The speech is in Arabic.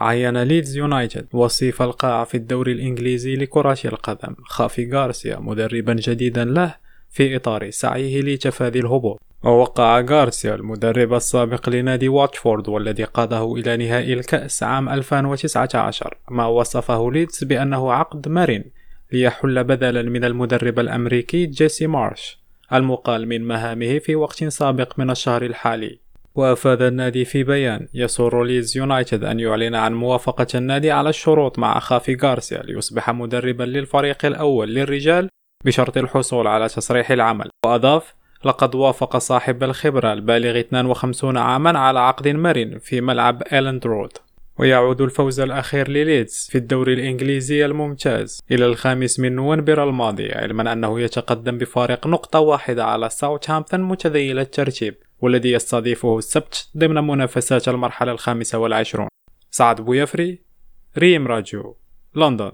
عين ليدز يونايتد. وصيف القاع في الدوري الإنجليزي لكرة القدم. خافي غارسيا مدربا جديدا له في إطار سعيه لتفادي الهبوط. ووقع غارسيا المدرب السابق لنادي واتفورد والذي قاده إلى نهائي الكأس عام 2019 ما وصفه ليدز بأنه عقد مرن ليحل بدلا من المدرب الأمريكي جيسي مارش المقال من مهامه في وقت سابق من الشهر الحالي. وأفاد النادي في بيان يسر ليدز يونايتد أن يعلن عن موافقة النادي على الشروط مع خافي غارسيا ليصبح مدربا للفريق الأول للرجال بشرط الحصول على تصريح العمل. وأضاف لقد وافق صاحب الخبرة البالغ 52 عاما على عقد مرن في ملعب إيلند رود ويعود الفوز الأخير لليدز في الدوري الإنجليزي الممتاز إلى الخامس من نوفمبر الماضي علما أنه يتقدم بفارق نقطة واحدة على ساوثهامبتون متذيل الترتيب. والذي يستضيفه السبت ضمن منافسات المرحلة الخامسة والعشرون. سعد بويفري ريم راجو لندن.